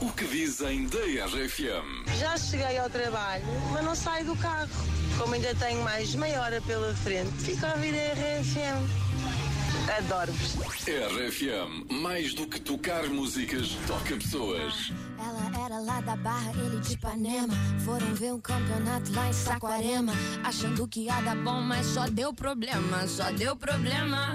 O que dizem da RFM? Já cheguei ao trabalho, mas não saio do carro. Como ainda tenho mais meia hora pela frente, fico a ouvir a RFM. Adoro-vos. RFM, mais do que tocar músicas, toca pessoas. Ela era lá da Barra, ele de Ipanema. Foram ver um campeonato lá em Saquarema. Achando que ia dar bom, mas só deu problema, só deu problema.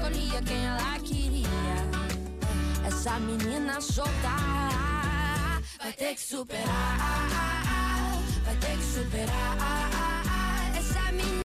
escolhia quem ela queria. Essa menina solta vai ter que superar. Vai ter que superar. Essa menina.